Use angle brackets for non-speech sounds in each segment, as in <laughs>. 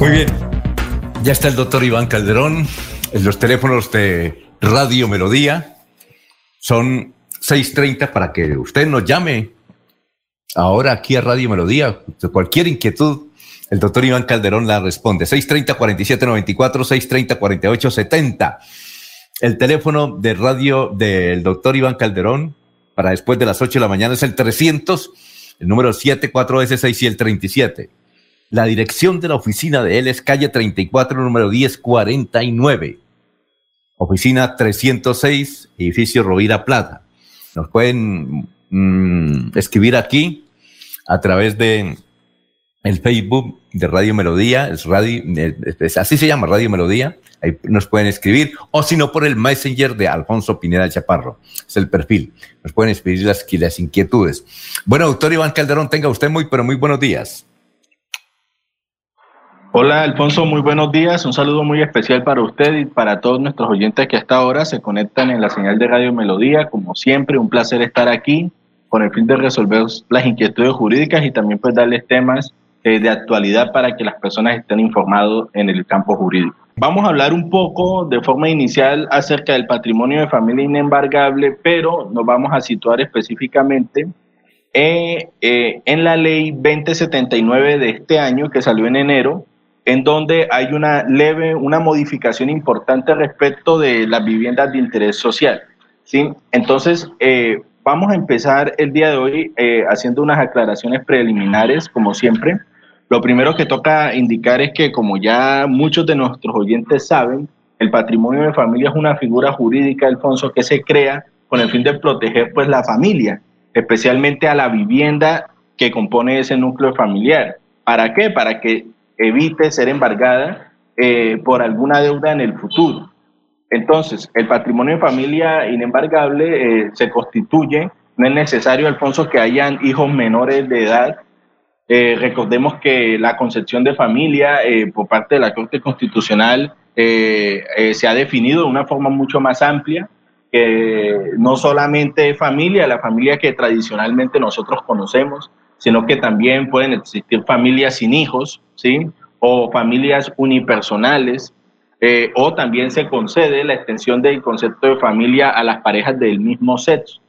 Muy bien. Ya está el doctor Iván Calderón. En los teléfonos de Radio Melodía son 6:30 para que usted nos llame ahora aquí a Radio Melodía. Cualquier inquietud, el doctor Iván Calderón la responde. 630-4794, 630-4870. El teléfono de radio del doctor Iván Calderón para después de las 8 de la mañana es el 300, el número 74S6 y el 37. La dirección de la oficina de él es calle 34, número 1049. Oficina 306, edificio Rovira Plata. Nos pueden mm, escribir aquí a través de el Facebook de Radio Melodía, es radio, así se llama Radio Melodía, ahí nos pueden escribir, o si no por el Messenger de Alfonso Pineda Chaparro, es el perfil, nos pueden escribir las, las inquietudes. Bueno, doctor Iván Calderón, tenga usted muy, pero muy buenos días. Hola Alfonso, muy buenos días. Un saludo muy especial para usted y para todos nuestros oyentes que hasta ahora se conectan en la señal de Radio Melodía. Como siempre, un placer estar aquí con el fin de resolver las inquietudes jurídicas y también pues darles temas eh, de actualidad para que las personas estén informados en el campo jurídico. Vamos a hablar un poco de forma inicial acerca del patrimonio de familia inembargable, pero nos vamos a situar específicamente eh, eh, en la ley 2079 de este año que salió en enero en donde hay una leve, una modificación importante respecto de las viviendas de interés social. ¿sí? Entonces, eh, vamos a empezar el día de hoy eh, haciendo unas aclaraciones preliminares, como siempre. Lo primero que toca indicar es que, como ya muchos de nuestros oyentes saben, el patrimonio de familia es una figura jurídica, Alfonso, que se crea con el fin de proteger pues, la familia, especialmente a la vivienda que compone ese núcleo familiar. ¿Para qué? Para que evite ser embargada eh, por alguna deuda en el futuro. Entonces, el patrimonio de familia inembargable eh, se constituye, no es necesario, Alfonso, que hayan hijos menores de edad. Eh, recordemos que la concepción de familia por parte de la Corte Constitucional se ha definido de una forma mucho más amplia, que no solamente familia, la familia que tradicionalmente nosotros conocemos, sino que también pueden existir familias sin hijos, ¿sí? O familias unipersonales, eh, o también se concede la extensión del concepto de familia a las parejas del mismo sexo.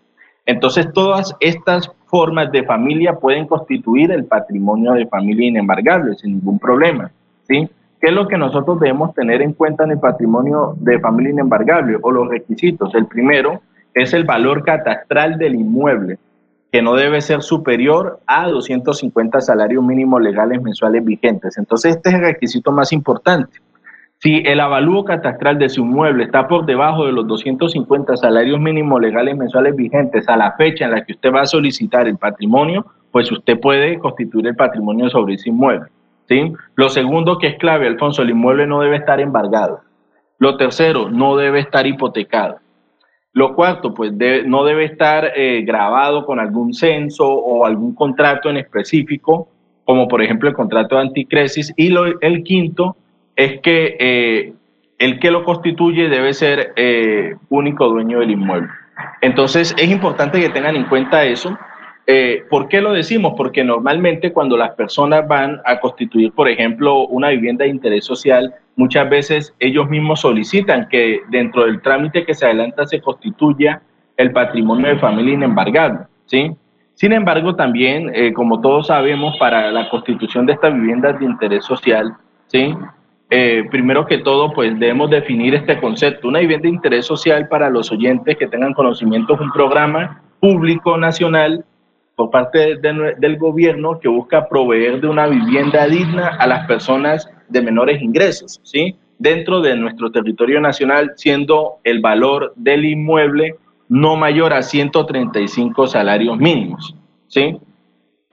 Entonces, todas estas formas de familia pueden constituir el patrimonio de familia inembargable sin ningún problema, ¿sí? ¿Qué es lo que nosotros debemos tener en cuenta en el patrimonio de familia inembargable o los requisitos? El primero es el valor catastral del inmueble, que no debe ser superior a 250 salarios mínimos legales mensuales vigentes. Entonces, este es el requisito más importante. Si el avalúo catastral de su inmueble está por debajo de los 250 salarios mínimos legales mensuales vigentes a la fecha en la que usted va a solicitar el patrimonio, pues usted puede constituir el patrimonio sobre ese inmueble. ¿sí? Lo segundo que es clave, Alfonso, el inmueble no debe estar embargado. Lo tercero, no debe estar hipotecado. Lo cuarto, pues no debe estar eh, grabado con algún censo o algún contrato en específico, como por ejemplo el contrato de anticresis. Y lo, el quinto es que eh, el que lo constituye debe ser eh, único dueño del inmueble. Entonces es importante que tengan en cuenta eso eh, ¿Por qué lo decimos? Porque normalmente cuando las personas van a constituir, por ejemplo, una vivienda de interés social, muchas veces ellos mismos solicitan que dentro del trámite que se adelanta se constituya el patrimonio de familia inembargable, ¿sí? Sin embargo, también, eh, como todos sabemos, para la constitución de estas viviendas de interés social, ¿sí? Eh, primero que todo, pues debemos definir este concepto. Una vivienda de interés social para los oyentes que tengan conocimiento es un programa público nacional por parte del gobierno que busca proveer de una vivienda digna a las personas de menores ingresos, ¿sí? Dentro de nuestro territorio nacional, siendo el valor del inmueble no mayor a 135 salarios mínimos, ¿sí?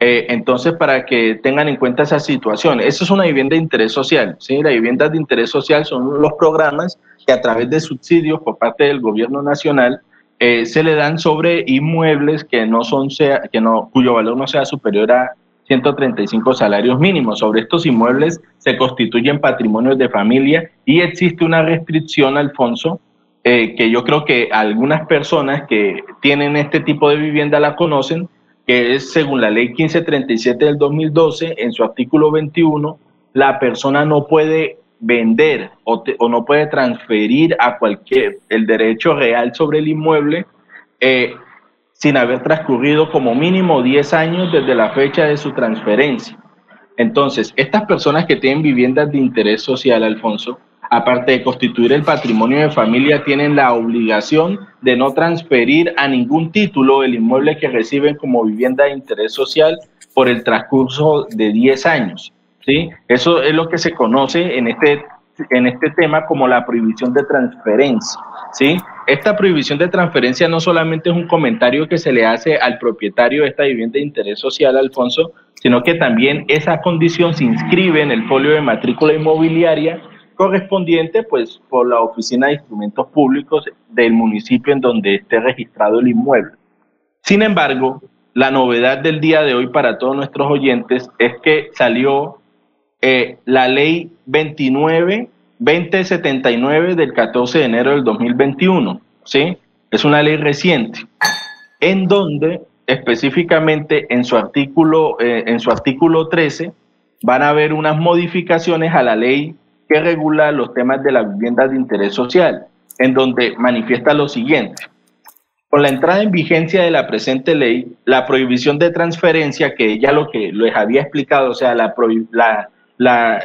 Eh, entonces, para que tengan en cuenta esa situación, eso es una vivienda de interés social. ¿sí? Las viviendas de interés social son los programas que a través de subsidios por parte del gobierno nacional eh, se le dan sobre inmuebles que no son sea, que no, cuyo valor no sea superior a 135 salarios mínimos. Sobre estos inmuebles se constituyen patrimonios de familia y existe una restricción, Alfonso, eh, que yo creo que algunas personas que tienen este tipo de vivienda la conocen, que es según la ley 1537 del 2012, en su artículo 21, la persona no puede vender o, no puede transferir a cualquier el derecho real sobre el inmueble eh, sin haber transcurrido como mínimo 10 años desde la fecha de su transferencia. Entonces, estas personas que tienen viviendas de interés social, Alfonso, aparte de constituir el patrimonio de familia, tienen la obligación de no transferir a ningún título el inmueble que reciben como vivienda de interés social por el transcurso de 10 años. ¿Sí? Eso es lo que se conoce en este, en este tema como la prohibición de transferencia. ¿sí? Esta prohibición de transferencia no solamente es un comentario que se le hace al propietario de esta vivienda de interés social, Alfonso, sino que también esa condición se inscribe en el folio de matrícula inmobiliaria correspondiente pues por la Oficina de Instrumentos Públicos del municipio en donde esté registrado el inmueble. Sin embargo, la novedad del día de hoy para todos nuestros oyentes es que salió eh, la ley 29 2079 del 14 de enero del 2021, ¿sí? Es una ley reciente, en donde específicamente en su artículo, eh, en su artículo 13 van a haber unas modificaciones a la ley que regula los temas de la vivienda de interés social, en donde manifiesta lo siguiente. Con la entrada en vigencia de la presente ley, la prohibición de transferencia, que ya lo que les había explicado, o sea, la, la la,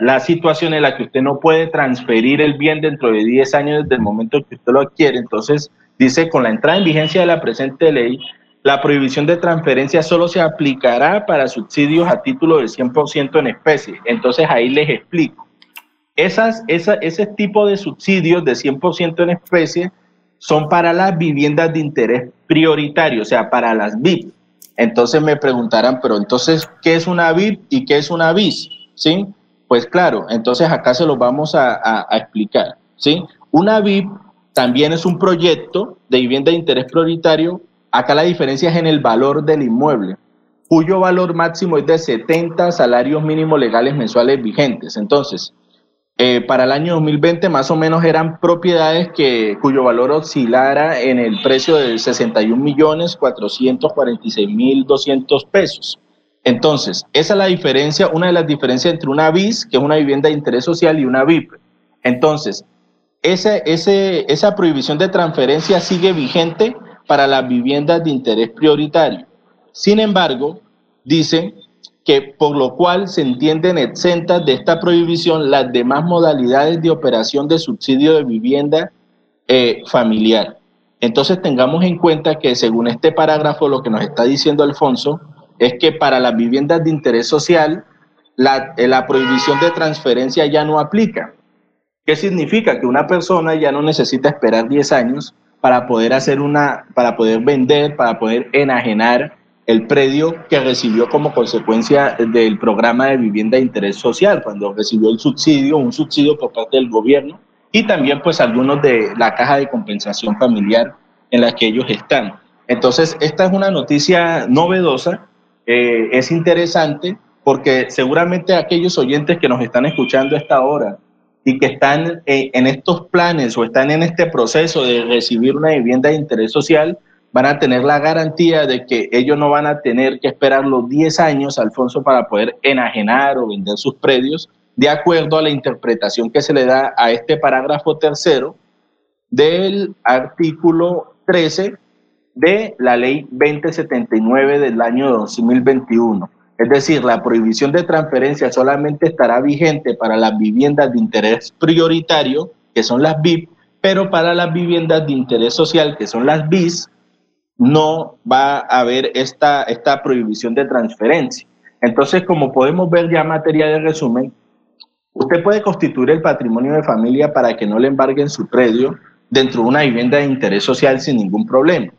la, situación en la que usted no puede transferir el bien dentro de 10 años desde el momento en que usted lo adquiere. Entonces, dice, con la entrada en vigencia de la presente ley, la prohibición de transferencia solo se aplicará para subsidios a título del 100% en especie. Entonces, ahí les explico. Esas, esa, ese tipo de subsidios de 100% en especie son para las viviendas de interés prioritario, o sea, para las VIP. Entonces me preguntarán, pero entonces, ¿qué es una VIP y qué es una BIS? ¿Sí? Pues claro, entonces acá se lo vamos a, explicar, ¿sí? Una VIP también es un proyecto de vivienda de interés prioritario. Acá la diferencia es en el valor del inmueble, cuyo valor máximo es de 70 salarios mínimos legales mensuales vigentes. Entonces, eh, para el año 2020 más o menos eran propiedades que, cuyo valor oscilara en el precio de 61 millones 446 mil 200 pesos. Entonces, esa es la diferencia, una de las diferencias entre una BIS, que es una vivienda de interés social, y una VIP. Entonces, esa prohibición de transferencia sigue vigente para las viviendas de interés prioritario. Sin embargo, dicen que por lo cual se entienden exentas de esta prohibición las demás modalidades de operación de subsidio de vivienda eh, familiar. Entonces tengamos en cuenta que según este parágrafo lo que nos está diciendo Alfonso es que para las viviendas de interés social la, eh, la prohibición de transferencia ya no aplica. ¿Qué significa? Que una persona ya no necesita esperar 10 años para poder hacer una, para poder vender, para poder enajenar el predio que recibió como consecuencia del programa de vivienda de interés social, cuando recibió el subsidio, un subsidio por parte del gobierno, y también pues algunos de la caja de compensación familiar en la que ellos están. Entonces, esta es una noticia novedosa eh, es interesante porque seguramente aquellos oyentes que nos están escuchando a esta hora y que están eh, en estos planes o están en este proceso de recibir una vivienda de interés social, van a tener la garantía de que ellos no van a tener que esperar los 10 años, Alfonso, para poder enajenar o vender sus predios, de acuerdo a la interpretación que se le da a este parágrafo tercero del artículo 13 de la ley 2079 del año 2021. Es decir, la prohibición de transferencia solamente estará vigente para las viviendas de interés prioritario, que son las BIP, pero para las viviendas de interés social, que son las BIS, no va a haber esta, esta prohibición de transferencia. Entonces, como podemos ver ya en materia de resumen, usted puede constituir el patrimonio de familia para que no le embarguen su predio dentro de una vivienda de interés social sin ningún problema.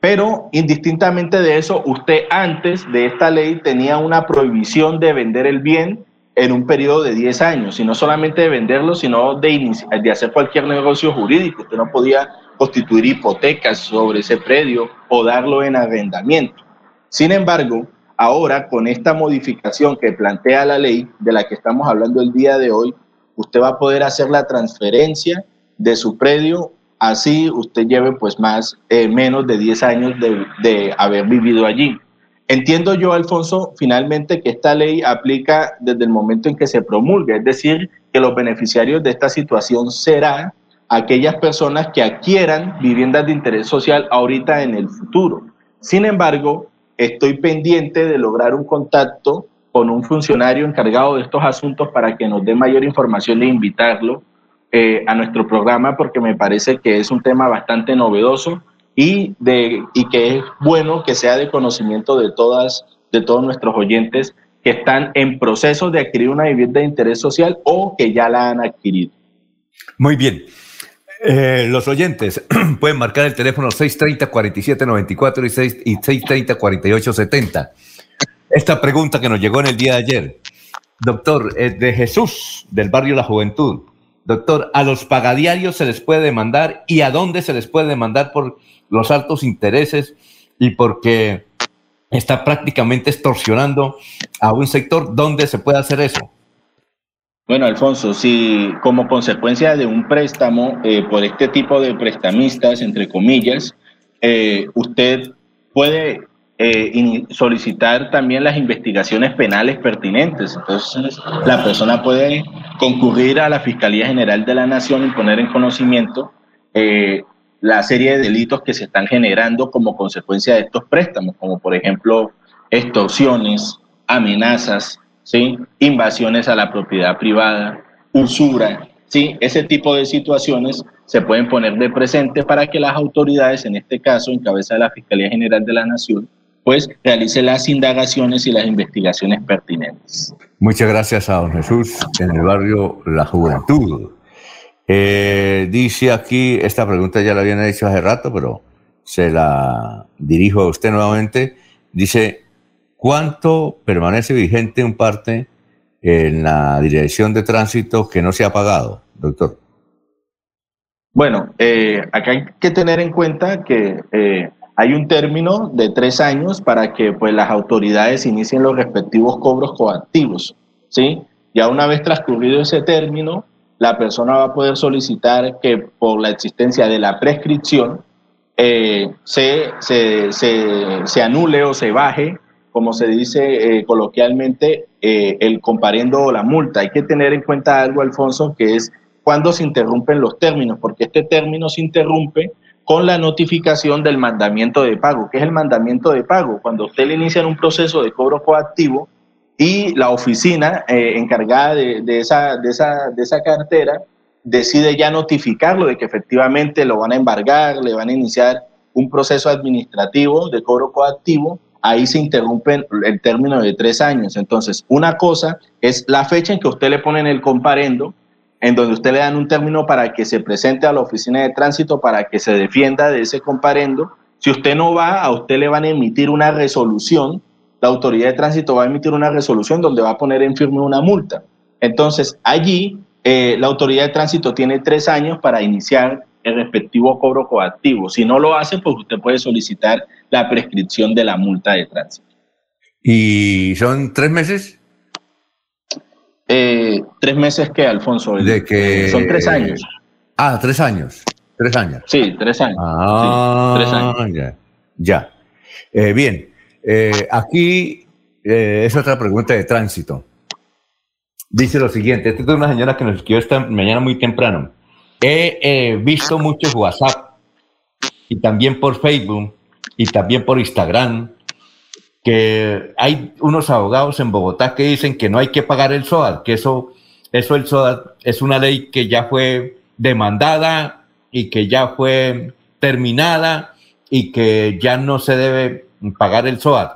Pero indistintamente de eso, usted antes de esta ley tenía una prohibición de vender el bien en un periodo de 10 años, y no solamente de venderlo, sino de, de hacer cualquier negocio jurídico. Usted no podía constituir hipotecas sobre ese predio o darlo en arrendamiento. Sin embargo, ahora con esta modificación que plantea la ley de la que estamos hablando el día de hoy, usted va a poder hacer la transferencia de su predio así usted lleve pues más, eh, menos de 10 años de, haber vivido allí. Entiendo yo, Alfonso, finalmente que esta ley aplica desde el momento en que se promulga, es decir, que los beneficiarios de esta situación serán aquellas personas que adquieran viviendas de interés social ahorita en el futuro. Sin embargo, estoy pendiente de lograr un contacto con un funcionario encargado de estos asuntos para que nos dé mayor información e invitarlo eh, a nuestro programa porque me parece que es un tema bastante novedoso y, de, y que es bueno que sea de conocimiento de, todas, de todos nuestros oyentes que están en proceso de adquirir una vivienda de interés social o que ya la han adquirido. Muy bien. Eh, los oyentes <clears throat> pueden marcar el teléfono 630-4794 y, y 630-4870. Esta pregunta que nos llegó en el día de ayer. Doctor, de Jesús, del barrio La Juventud. Doctor, ¿a los pagadiarios se les puede demandar y a dónde se les puede demandar por los altos intereses y porque está prácticamente extorsionando a un sector? ¿Dónde se puede hacer eso? Bueno, Alfonso, si como consecuencia de un préstamo eh, por este tipo de prestamistas, entre comillas, eh, usted puede eh, solicitar también las investigaciones penales pertinentes. Entonces, la persona puede concurrir a la Fiscalía General de la Nación y poner en conocimiento eh, la serie de delitos que se están generando como consecuencia de estos préstamos, como por ejemplo extorsiones, amenazas, ¿sí? invasiones a la propiedad privada, usura, ¿sí? ese tipo de situaciones se pueden poner de presente para que las autoridades, en este caso en cabeza de la Fiscalía General de la Nación, pues realice las indagaciones y las investigaciones pertinentes. Muchas gracias a don Jesús en el barrio La Juventud. Eh, dice aquí, esta pregunta ya la habían hecho hace rato, pero se la dirijo a usted nuevamente. Dice, ¿cuánto permanece vigente un parte en la dirección de tránsito que no se ha pagado, doctor? Bueno, eh, acá hay que tener en cuenta que eh, hay un término de tres años para que pues, las autoridades inicien los respectivos cobros coactivos. ¿sí? Ya una vez transcurrido ese término, la persona va a poder solicitar que por la existencia de la prescripción eh, se, se, se, anule o se baje, como se dice eh, coloquialmente, eh, el comparendo o la multa. Hay que tener en cuenta algo, Alfonso, que es cuando se interrumpen los términos, porque este término se interrumpe con la notificación del mandamiento de pago. ¿Qué es el mandamiento de pago? Cuando usted le inicia un proceso de cobro coactivo y la oficina eh, encargada de, esa, de, esa, de esa cartera decide ya notificarlo de que efectivamente lo van a embargar, le van a iniciar un proceso administrativo de cobro coactivo, ahí se interrumpe el término de tres años. Entonces, una cosa es la fecha en que usted le pone en el comparendo en donde usted le dan un término para que se presente a la oficina de tránsito para que se defienda de ese comparendo. Si usted no va, a usted le van a emitir una resolución, la autoridad de tránsito va a emitir una resolución donde va a poner en firme una multa. Entonces, allí eh, la autoridad de tránsito tiene tres años para iniciar el respectivo cobro coactivo. Si no lo hace, pues usted puede solicitar la prescripción de la multa de tránsito. ¿Y son tres meses? Eh, tres meses que, Alfonso. De que... Son tres años. Ah, tres años. Tres años. Sí, tres años. Ah, tres años. Ya. Eh, bien. Eh, aquí es otra pregunta de tránsito. Dice lo siguiente. Esta es una señora que nos escribió esta mañana muy temprano. He visto muchos WhatsApp y también por Facebook y también por Instagram que hay unos abogados en Bogotá que dicen que no hay que pagar el SOAD, que eso, eso el SOAD es una ley que ya fue demandada y que ya fue terminada y que ya no se debe pagar el SOAD.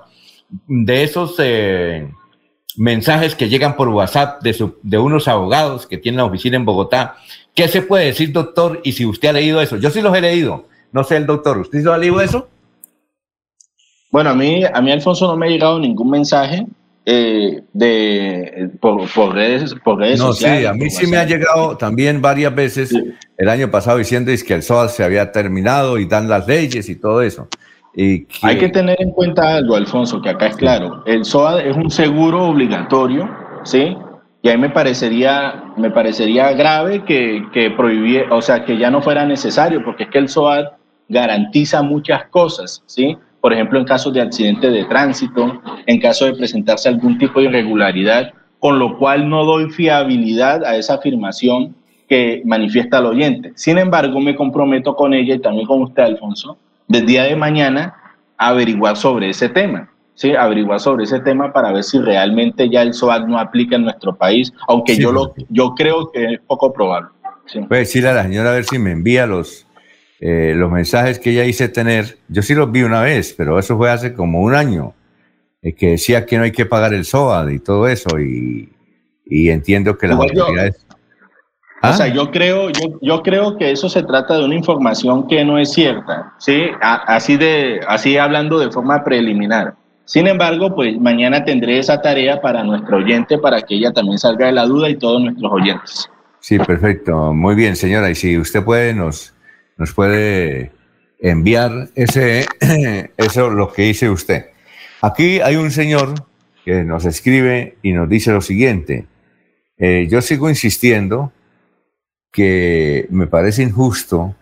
De esos eh, mensajes que llegan por WhatsApp de, unos abogados que tienen la oficina en Bogotá, ¿qué se puede decir, doctor? Y si usted ha leído eso, yo sí los he leído, no sé el doctor, ¿usted lo ha leído eso? Bueno, a mí, a mí Alfonso no me ha llegado ningún mensaje eh, de por, redes, por redes no, sociales. Sí, a mí sí me ha llegado también varias veces el año pasado diciendo que el SOA se había terminado y dan las leyes y todo eso. Y Hay que tener en cuenta algo, Alfonso, que acá es claro. El SOA es un seguro obligatorio, ¿sí? Y ahí me parecería, me parecería grave que, que o sea, que ya no fuera necesario, porque es que el SOA garantiza muchas cosas, ¿sí? Por ejemplo, en casos de accidente de tránsito, en caso de presentarse algún tipo de irregularidad, con lo cual no doy fiabilidad a esa afirmación que manifiesta el oyente. Sin embargo, me comprometo con ella y también con usted, Alfonso, del día de mañana a averiguar sobre ese tema. ¿sí? averiguar sobre ese tema para ver si realmente ya el SOAT no aplica en nuestro país, aunque yo, lo, yo creo que es poco probable. ¿sí? Puede decirle a la señora a ver si me envía los, eh, los mensajes que ella hice tener. Yo sí los vi una vez, pero eso fue hace como un año, eh, que decía que no hay que pagar el SOAD y todo eso, y, y entiendo que las autoridades... O sea, ¿Ah? yo creo, yo, yo creo que eso se trata de una información que no es cierta, ¿sí? así, de, así hablando de forma preliminar. Sin embargo, pues mañana tendré esa tarea para nuestro oyente para que ella también salga de la duda y todos nuestros oyentes. Sí, perfecto. Muy bien, señora. Y si usted puede, nos, nos puede enviar ese, <clears throat> eso, lo que dice usted. Aquí hay un señor que nos escribe y nos dice lo siguiente. Eh, yo sigo insistiendo que me parece injusto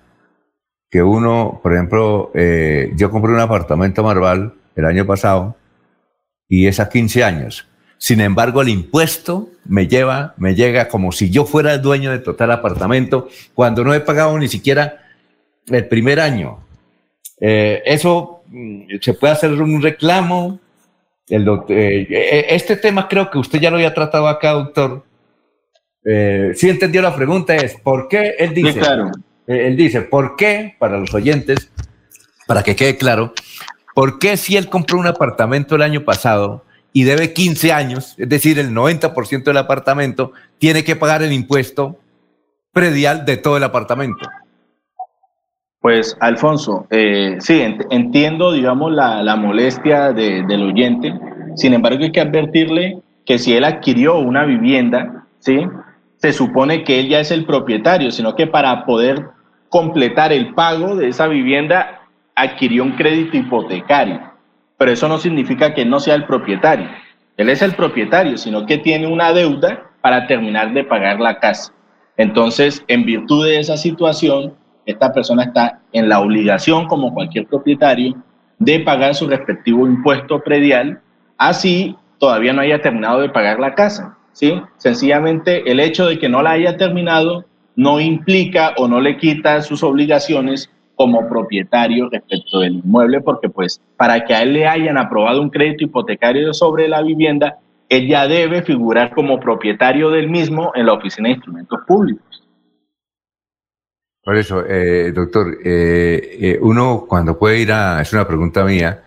que uno, por ejemplo, eh, yo compré un apartamento Marval el año pasado y es a 15 años. Sin embargo, el impuesto me lleva, me llega como si yo fuera el dueño de total apartamento cuando no he pagado ni siquiera el primer año. Eh, eso mm, se puede hacer un reclamo. El eh, este tema creo que usted ya lo había tratado acá, doctor eh, sí entendió la pregunta, es ¿por qué? Él dice, eh, él dice, ¿por qué? Para los oyentes, para que quede claro, ¿por qué si él compró un apartamento el año pasado y debe 15 años, es decir, el 90% del apartamento, tiene que pagar el impuesto predial de todo el apartamento? Pues, Alfonso, eh, sí, entiendo, digamos, la, molestia del oyente. Sin embargo, hay que advertirle que si él adquirió una vivienda, ¿sí? se supone que él ya es el propietario, sino que para poder completar el pago de esa vivienda adquirió un crédito hipotecario. Pero eso no significa que no sea el propietario. Él es el propietario, sino que tiene una deuda para terminar de pagar la casa. Entonces, en virtud de esa situación, esta persona está en la obligación, como cualquier propietario, de pagar su respectivo impuesto predial, así todavía no haya terminado de pagar la casa. ¿sí? Sencillamente el hecho de que no la haya terminado no implica o no le quita sus obligaciones como propietario respecto del inmueble, porque pues para que a él le hayan aprobado un crédito hipotecario sobre la vivienda, él ya debe figurar como propietario del mismo en la Oficina de Instrumentos Públicos. Por eso, eh, doctor, eh, eh, uno cuando puede ir a, es una pregunta mía,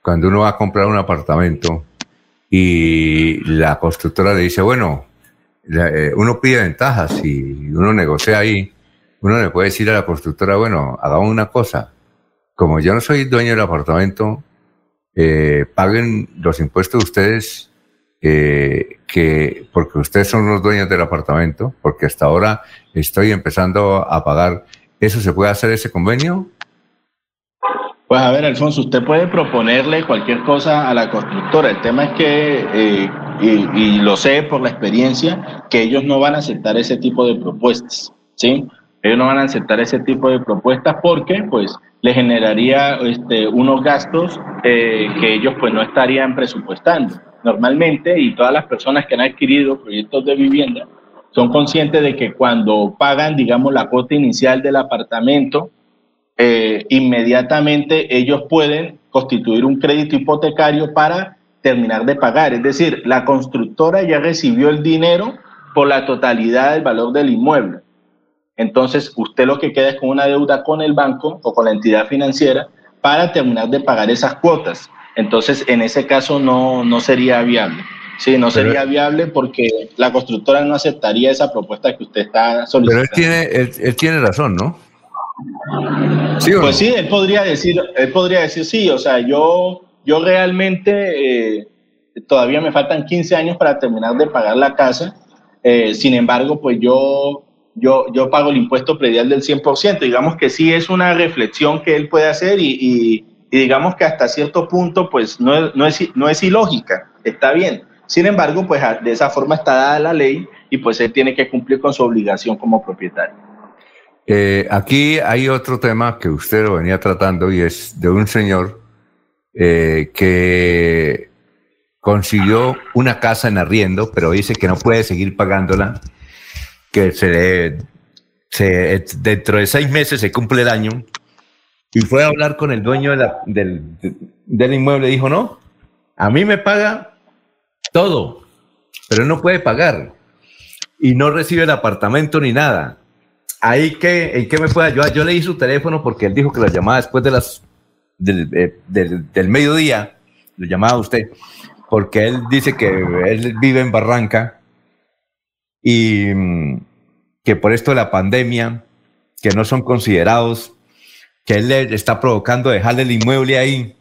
cuando uno va a comprar un apartamento, y la constructora le dice, bueno, eh, uno pide ventajas y uno negocia ahí, uno le puede decir a la constructora, bueno, hagamos una cosa, como yo no soy dueño del apartamento, eh, paguen los impuestos ustedes, eh, que, porque ustedes son los dueños del apartamento, porque hasta ahora estoy empezando a pagar. ¿Eso se puede hacer ese convenio? Pues a ver, Alfonso, usted puede proponerle cualquier cosa a la constructora. El tema es que, eh, y, lo sé por la experiencia, que ellos no van a aceptar ese tipo de propuestas, ¿sí? Ellos no van a aceptar ese tipo de propuestas porque, pues, le generaría este, unos gastos eh, que ellos, pues, no estarían presupuestando. Normalmente, y todas las personas que han adquirido proyectos de vivienda son conscientes de que cuando pagan, digamos, la cuota inicial del apartamento, eh, inmediatamente ellos pueden constituir un crédito hipotecario para terminar de pagar. Es decir, la constructora ya recibió el dinero por la totalidad del valor del inmueble. Entonces, usted lo que queda es con una deuda con el banco o con la entidad financiera para terminar de pagar esas cuotas. Entonces, en ese caso no, no sería viable. Sí, no sería viable porque la constructora no aceptaría esa propuesta que usted está solicitando. Pero él tiene, él tiene razón, ¿no? pues sí, él podría decir, él podría decir sí, o sea, yo yo realmente eh, todavía me faltan 15 años para terminar de pagar la casa. Eh, sin embargo, pues yo, yo, yo pago el impuesto predial del 100%. Digamos que sí es una reflexión que él puede hacer y, y, digamos que hasta cierto punto, pues no, no, es, no es ilógica, está bien. Sin embargo, pues de esa forma está dada la ley y pues él tiene que cumplir con su obligación como propietario. Eh, aquí hay otro tema que usted lo venía tratando y es de un señor eh, que consiguió una casa en arriendo, pero dice que no puede seguir pagándola, que se dentro de seis meses se cumple el año y fue a hablar con el dueño del, del inmueble. Dijo, no, a mí me paga todo, pero no puede pagar y no recibe el apartamento ni nada. Ahí que, ¿en qué me puede ayudar? Yo le di su teléfono porque él dijo que la llamaba después de las del, eh, del, del mediodía, le llamaba usted, porque él dice que él vive en Barranca y mm, que por esto de la pandemia, que no son considerados, que él le está provocando dejarle el inmueble ahí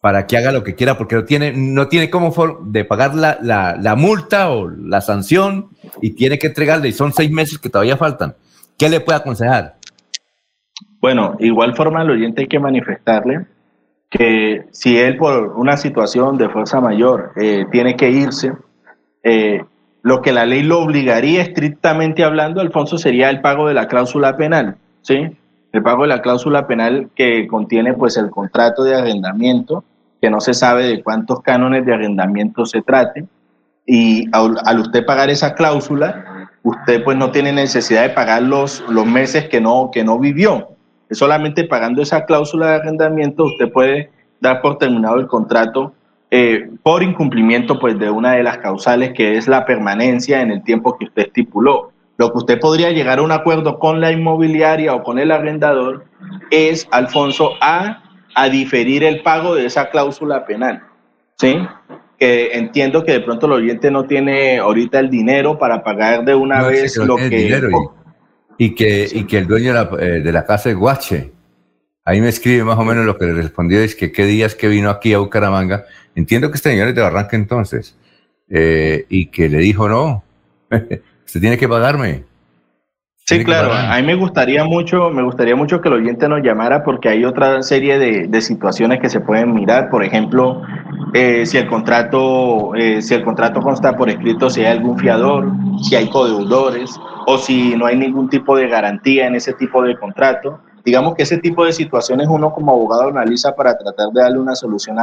para que haga lo que quiera, porque no tiene, no tiene cómo de pagar la, la, multa o la sanción y tiene que entregarle, y son seis meses que todavía faltan. ¿Qué le puede aconsejar? Bueno, igual forma al oyente hay que manifestarle que si él por una situación de fuerza mayor eh, tiene que irse, eh, lo que la ley lo obligaría estrictamente hablando, Alfonso, sería el pago de la cláusula penal, ¿sí? El pago de la cláusula penal que contiene pues el contrato de arrendamiento, que no se sabe de cuántos cánones de arrendamiento se trate, y al, usted pagar esa cláusula, usted pues no tiene necesidad de pagar los, los meses que no, que no vivió, solamente pagando esa cláusula de arrendamiento usted puede dar por terminado el contrato eh, por incumplimiento pues, de una de las causales que es la permanencia en el tiempo que usted estipuló. Lo que usted podría llegar a un acuerdo con la inmobiliaria o con el arrendador es, Alfonso, a, a diferir el pago de esa cláusula penal. ¿Sí? Que entiendo que de pronto el oyente no tiene ahorita el dinero para pagar de una vez lo que... Y que, y que el dueño de la, eh, de la, casa es Guache. Ahí me escribe más o menos lo que le respondió, es que qué días que vino aquí a Bucaramanga. Entiendo que este señor es de Barranca entonces. Eh, y que le dijo, no, usted tiene que pagarme. Sí, claro. A mí me gustaría mucho, me gustaría mucho que el oyente nos llamara porque hay otra serie de, de situaciones que se pueden mirar. Por ejemplo, eh, si el contrato, eh, si el contrato consta por escrito, si hay algún fiador, si hay codeudores o si no hay ningún tipo de garantía en ese tipo de contrato. Digamos que ese tipo de situaciones uno como abogado analiza para tratar de darle una solución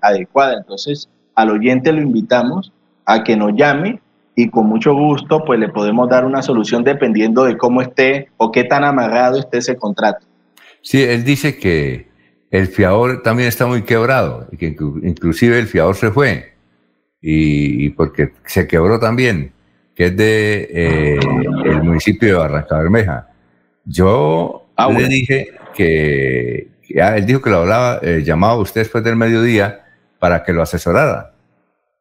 adecuada. Entonces, al oyente lo invitamos a que nos llame y con mucho gusto pues le podemos dar una solución dependiendo de cómo esté o qué tan amarrado esté ese contrato. Sí, él dice que el fiador también está muy quebrado y que inclusive el fiador se fue y, porque se quebró también, que es de eh, el municipio de Barranca Bermeja. Yo ah, le dije que, ah, él dijo que lo hablaba, eh, llamaba a usted después del mediodía para que lo asesorara.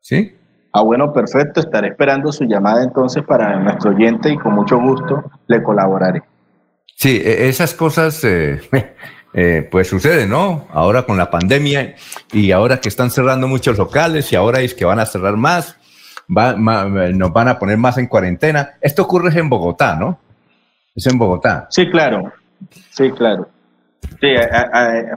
¿Sí? Ah, bueno, perfecto. Estaré esperando su llamada entonces para nuestro oyente y con mucho gusto le colaboraré. Sí, e, esas cosas eh, <laughs> eh, pues suceden, ¿no? Ahora con la pandemia y ahora que están cerrando muchos locales y ahora es que van a cerrar más, nos van a poner más en cuarentena. Esto ocurre en Bogotá, ¿no? Es en Bogotá. Sí, claro. Sí, claro. Sí,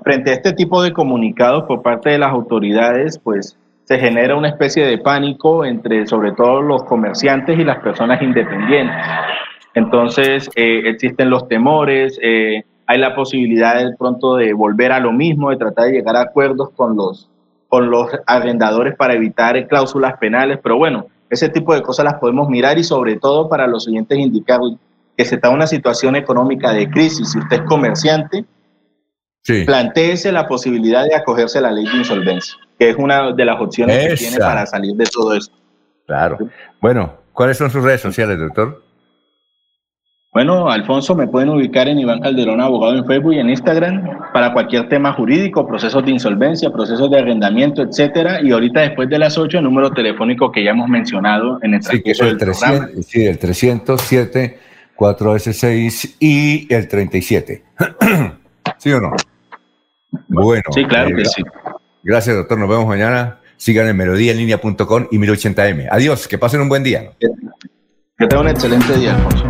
frente a este tipo de comunicados por parte de las autoridades, pues se genera una especie de pánico entre sobre todo los comerciantes y las personas independientes. Entonces eh, existen los temores, eh, hay la posibilidad de pronto de volver a lo mismo, de tratar de llegar a acuerdos con los, con los arrendadores para evitar cláusulas penales, pero bueno, ese tipo de cosas las podemos mirar y sobre todo para los siguientes indicados que se está en una situación económica de crisis, si usted es comerciante, sí. planteese la posibilidad de acogerse a la ley de insolvencia que es una de las opciones que tiene para salir de todo esto. Claro. Bueno, ¿cuáles son sus redes sociales, doctor? Bueno, Alfonso, me pueden ubicar en Iván Calderón, abogado en Facebook y en Instagram para cualquier tema jurídico, procesos de insolvencia, procesos de arrendamiento, etcétera. Y ahorita después de las 8, el número telefónico que ya hemos mencionado en el sí, el 300, Sí, el 307 4S6 y el 37. <clears throat> ¿Sí o no? Bueno. Sí, claro que sí. Gracias, doctor. Nos vemos mañana. Sigan en melodíaenlínea.com y 1080m. Adiós, que pasen un buen día. Que tengan un excelente día, Alfonso.